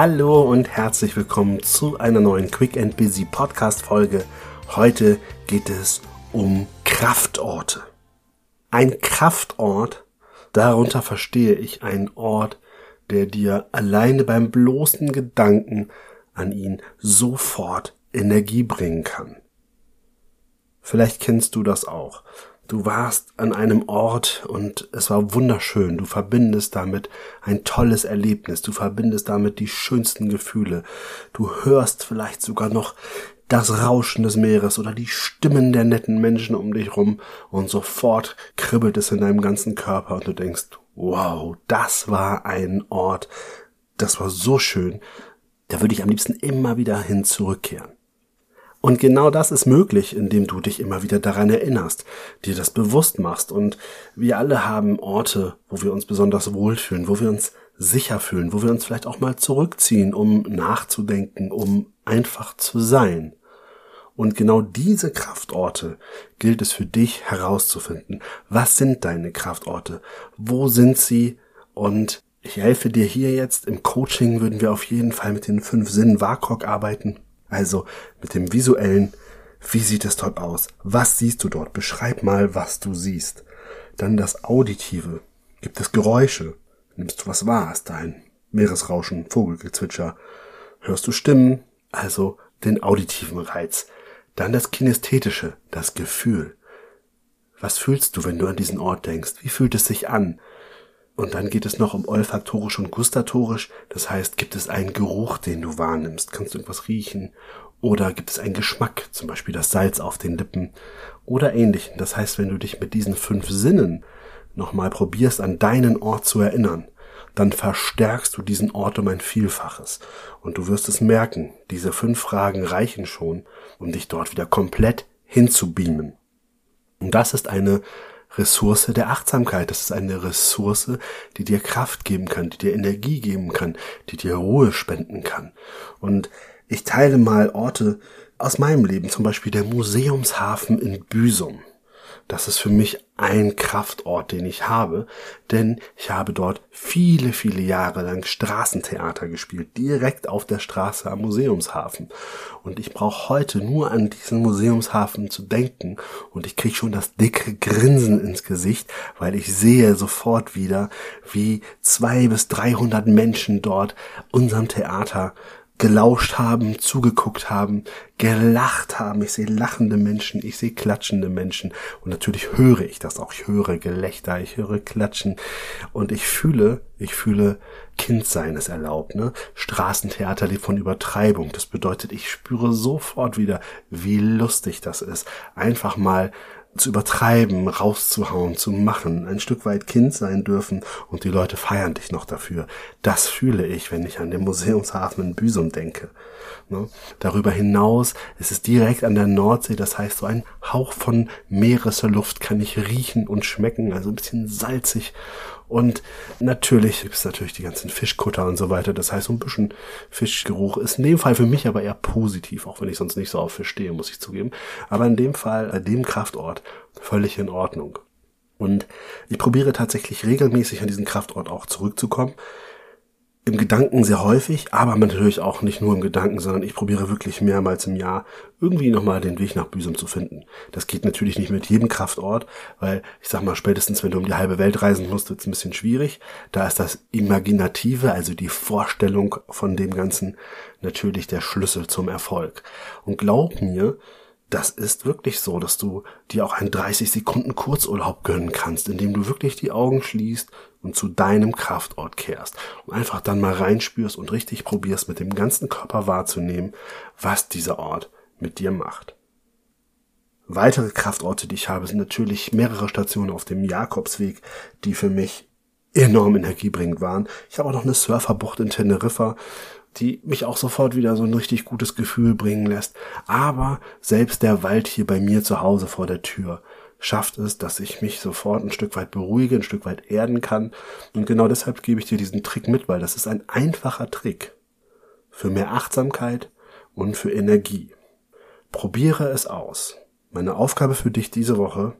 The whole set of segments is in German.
Hallo und herzlich willkommen zu einer neuen Quick and Busy Podcast Folge. Heute geht es um Kraftorte. Ein Kraftort, darunter verstehe ich einen Ort, der dir alleine beim bloßen Gedanken an ihn sofort Energie bringen kann. Vielleicht kennst du das auch. Du warst an einem Ort und es war wunderschön. Du verbindest damit ein tolles Erlebnis. Du verbindest damit die schönsten Gefühle. Du hörst vielleicht sogar noch das Rauschen des Meeres oder die Stimmen der netten Menschen um dich rum und sofort kribbelt es in deinem ganzen Körper und du denkst, wow, das war ein Ort, das war so schön. Da würde ich am liebsten immer wieder hin zurückkehren. Und genau das ist möglich, indem du dich immer wieder daran erinnerst, dir das bewusst machst. Und wir alle haben Orte, wo wir uns besonders wohlfühlen, wo wir uns sicher fühlen, wo wir uns vielleicht auch mal zurückziehen, um nachzudenken, um einfach zu sein. Und genau diese Kraftorte gilt es für dich herauszufinden. Was sind deine Kraftorte? Wo sind sie? Und ich helfe dir hier jetzt. Im Coaching würden wir auf jeden Fall mit den fünf Sinnen WAKOK arbeiten. Also mit dem visuellen, wie sieht es dort aus? Was siehst du dort? Beschreib mal, was du siehst. Dann das Auditive. Gibt es Geräusche? Nimmst du was wahr? Ist da ein Meeresrauschen, Vogelgezwitscher? Hörst du Stimmen? Also den auditiven Reiz. Dann das Kinästhetische, das Gefühl. Was fühlst du, wenn du an diesen Ort denkst? Wie fühlt es sich an? Und dann geht es noch um olfaktorisch und gustatorisch. Das heißt, gibt es einen Geruch, den du wahrnimmst? Kannst du irgendwas riechen? Oder gibt es einen Geschmack, zum Beispiel das Salz auf den Lippen oder ähnlichen? Das heißt, wenn du dich mit diesen fünf Sinnen nochmal probierst, an deinen Ort zu erinnern, dann verstärkst du diesen Ort um ein Vielfaches. Und du wirst es merken, diese fünf Fragen reichen schon, um dich dort wieder komplett hinzubeamen. Und das ist eine Ressource der Achtsamkeit. Das ist eine Ressource, die dir Kraft geben kann, die dir Energie geben kann, die dir Ruhe spenden kann. Und ich teile mal Orte aus meinem Leben, zum Beispiel der Museumshafen in Büsum. Das ist für mich ein Kraftort, den ich habe, denn ich habe dort viele, viele Jahre lang Straßentheater gespielt, direkt auf der Straße am Museumshafen. Und ich brauche heute nur an diesen Museumshafen zu denken und ich kriege schon das dicke Grinsen ins Gesicht, weil ich sehe sofort wieder, wie zwei bis dreihundert Menschen dort unserem Theater gelauscht haben, zugeguckt haben, gelacht haben. Ich sehe lachende Menschen, ich sehe klatschende Menschen und natürlich höre ich das auch. Ich höre Gelächter, ich höre Klatschen und ich fühle, ich fühle Kindsein ist erlaubt. Ne? Straßentheater lebt von Übertreibung. Das bedeutet, ich spüre sofort wieder, wie lustig das ist. Einfach mal zu übertreiben, rauszuhauen, zu machen, ein Stück weit Kind sein dürfen und die Leute feiern dich noch dafür. Das fühle ich, wenn ich an den Museumshafen in Büsum denke. Ne? Darüber hinaus ist es direkt an der Nordsee, das heißt so ein Hauch von Meeresluft kann ich riechen und schmecken, also ein bisschen salzig und natürlich gibt es natürlich die ganzen Fischkutter und so weiter. Das heißt, so ein bisschen Fischgeruch ist in dem Fall für mich aber eher positiv, auch wenn ich sonst nicht so auf Fisch stehe, muss ich zugeben. Aber in dem Fall, bei dem Kraftort, völlig in Ordnung. Und ich probiere tatsächlich regelmäßig an diesen Kraftort auch zurückzukommen im Gedanken sehr häufig, aber natürlich auch nicht nur im Gedanken, sondern ich probiere wirklich mehrmals im Jahr irgendwie nochmal den Weg nach Büsum zu finden. Das geht natürlich nicht mit jedem Kraftort, weil ich sag mal, spätestens wenn du um die halbe Welt reisen musst, wird es ein bisschen schwierig. Da ist das Imaginative, also die Vorstellung von dem Ganzen, natürlich der Schlüssel zum Erfolg. Und glaub mir, das ist wirklich so, dass du dir auch einen 30 Sekunden Kurzurlaub gönnen kannst, indem du wirklich die Augen schließt und zu deinem Kraftort kehrst und einfach dann mal reinspürst und richtig probierst mit dem ganzen Körper wahrzunehmen, was dieser Ort mit dir macht. Weitere Kraftorte, die ich habe, sind natürlich mehrere Stationen auf dem Jakobsweg, die für mich enorm energiebringend waren. Ich habe auch noch eine Surferbucht in Teneriffa, die mich auch sofort wieder so ein richtig gutes Gefühl bringen lässt. Aber selbst der Wald hier bei mir zu Hause vor der Tür schafft es, dass ich mich sofort ein Stück weit beruhige, ein Stück weit erden kann. Und genau deshalb gebe ich dir diesen Trick mit, weil das ist ein einfacher Trick für mehr Achtsamkeit und für Energie. Probiere es aus. Meine Aufgabe für dich diese Woche,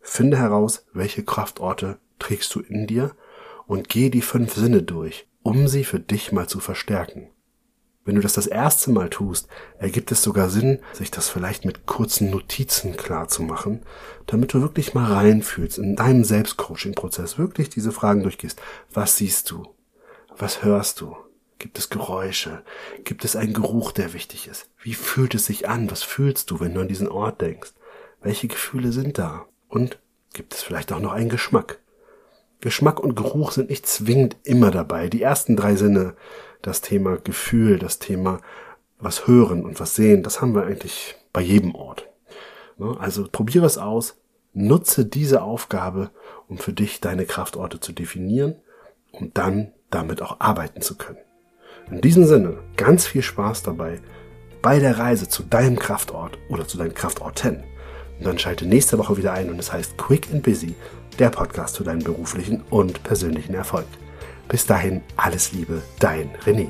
finde heraus, welche Kraftorte trägst du in dir und geh die fünf Sinne durch um sie für dich mal zu verstärken. Wenn du das das erste Mal tust, ergibt es sogar Sinn, sich das vielleicht mit kurzen Notizen klar zu machen, damit du wirklich mal reinfühlst in deinem Selbstcoaching-Prozess, wirklich diese Fragen durchgehst. Was siehst du? Was hörst du? Gibt es Geräusche? Gibt es einen Geruch, der wichtig ist? Wie fühlt es sich an? Was fühlst du, wenn du an diesen Ort denkst? Welche Gefühle sind da? Und gibt es vielleicht auch noch einen Geschmack? Geschmack und Geruch sind nicht zwingend immer dabei. Die ersten drei Sinne, das Thema Gefühl, das Thema was hören und was sehen, das haben wir eigentlich bei jedem Ort. Ne? Also probiere es aus, nutze diese Aufgabe, um für dich deine Kraftorte zu definieren und dann damit auch arbeiten zu können. In diesem Sinne, ganz viel Spaß dabei bei der Reise zu deinem Kraftort oder zu deinen Kraftorten. Und dann schalte nächste Woche wieder ein und es heißt Quick and Busy, der Podcast für deinen beruflichen und persönlichen Erfolg. Bis dahin alles Liebe, dein René.